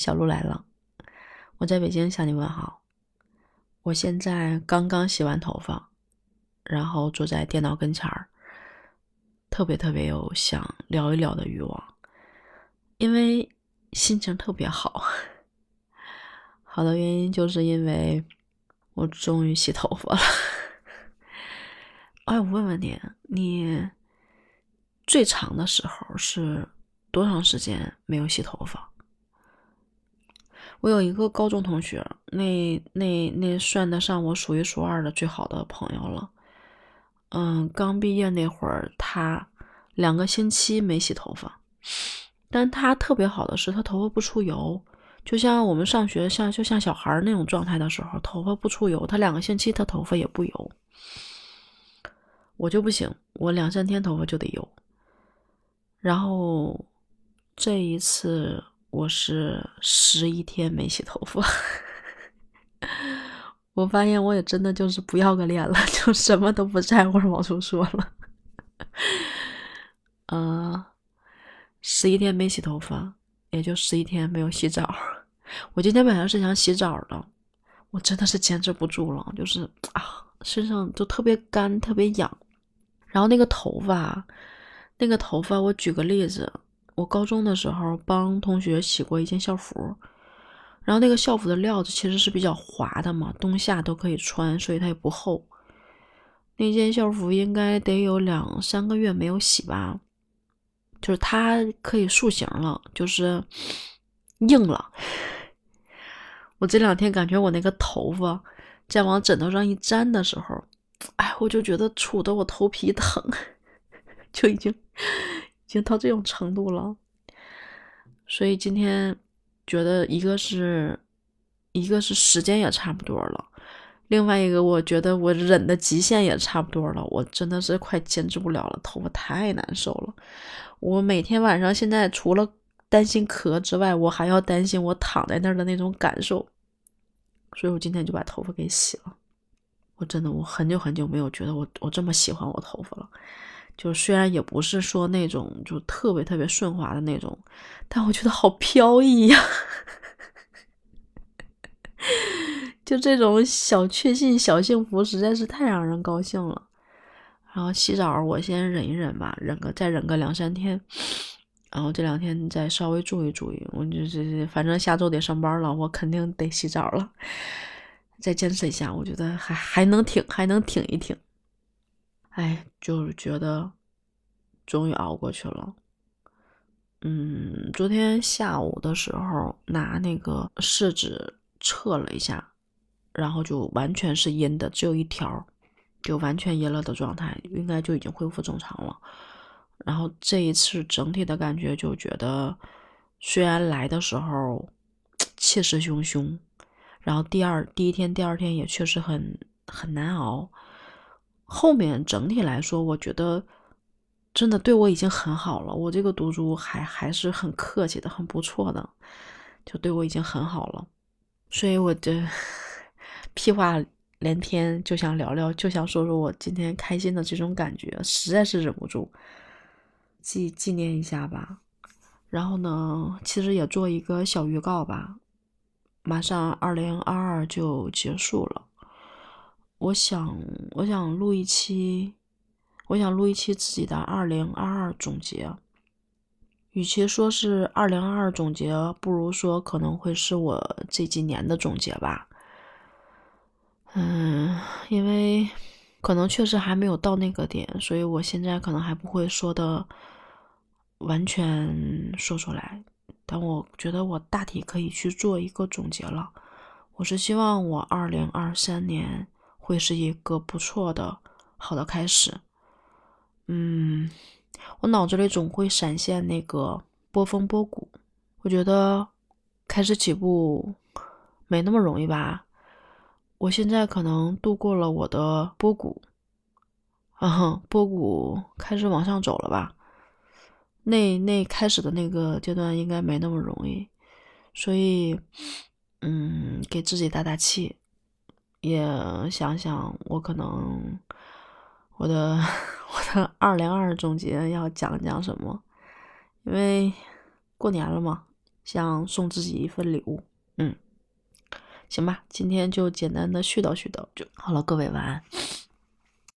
小鹿来了，我在北京向你问好。我现在刚刚洗完头发，然后坐在电脑跟前儿，特别特别有想聊一聊的欲望，因为心情特别好。好的原因就是因为我终于洗头发了。哎，我问问你，你最长的时候是多长时间没有洗头发？我有一个高中同学，那那那算得上我数一数二的最好的朋友了。嗯，刚毕业那会儿，他两个星期没洗头发，但他特别好的是，他头发不出油，就像我们上学像就像小孩那种状态的时候，头发不出油，他两个星期他头发也不油。我就不行，我两三天头发就得油。然后这一次。我是十一天没洗头发，我发现我也真的就是不要个脸了，就什么都不在乎往出说了。嗯，十一天没洗头发，也就十一天没有洗澡。我今天本来是想洗澡的，我真的是坚持不住了，就是啊，身上就特别干，特别痒。然后那个头发，那个头发，我举个例子。我高中的时候帮同学洗过一件校服，然后那个校服的料子其实是比较滑的嘛，冬夏都可以穿，所以它也不厚。那件校服应该得有两三个月没有洗吧，就是它可以塑形了，就是硬了。我这两天感觉我那个头发在往枕头上一粘的时候，哎，我就觉得杵得我头皮疼，就已经。已经到这种程度了，所以今天觉得一个是，一个是时间也差不多了，另外一个我觉得我忍的极限也差不多了，我真的是快坚持不了了，头发太难受了。我每天晚上现在除了担心咳之外，我还要担心我躺在那儿的那种感受，所以我今天就把头发给洗了。我真的我很久很久没有觉得我我这么喜欢我头发了。就虽然也不是说那种就特别特别顺滑的那种，但我觉得好飘逸呀！就这种小确幸、小幸福，实在是太让人高兴了。然后洗澡，我先忍一忍吧，忍个再忍个两三天，然后这两天再稍微注意注意。我就是反正下周得上班了，我肯定得洗澡了。再坚持一下，我觉得还还能挺，还能挺一挺。哎，就是觉得终于熬过去了。嗯，昨天下午的时候拿那个试纸测了一下，然后就完全是阴的，只有一条，就完全阴了的状态，应该就已经恢复正常了。然后这一次整体的感觉就觉得，虽然来的时候气势汹汹，然后第二第一天、第二天也确实很很难熬。后面整体来说，我觉得真的对我已经很好了。我这个毒株还还是很客气的，很不错的，就对我已经很好了。所以我这屁话连篇，就想聊聊，就想说说我今天开心的这种感觉，实在是忍不住纪纪念一下吧。然后呢，其实也做一个小预告吧，马上二零二二就结束了。我想，我想录一期，我想录一期自己的二零二二总结。与其说是二零二二总结，不如说可能会是我这几年的总结吧。嗯，因为可能确实还没有到那个点，所以我现在可能还不会说的完全说出来。但我觉得我大体可以去做一个总结了。我是希望我二零二三年。会是一个不错的、好的开始。嗯，我脑子里总会闪现那个波峰波谷。我觉得开始起步没那么容易吧。我现在可能度过了我的波谷，啊，波谷开始往上走了吧。那那开始的那个阶段应该没那么容易，所以，嗯，给自己打打气。也想想，我可能我的 我的二零二总结要讲讲什么，因为过年了嘛，想送自己一份礼物。嗯，行吧，今天就简单的絮叨絮叨就好了，各位晚安。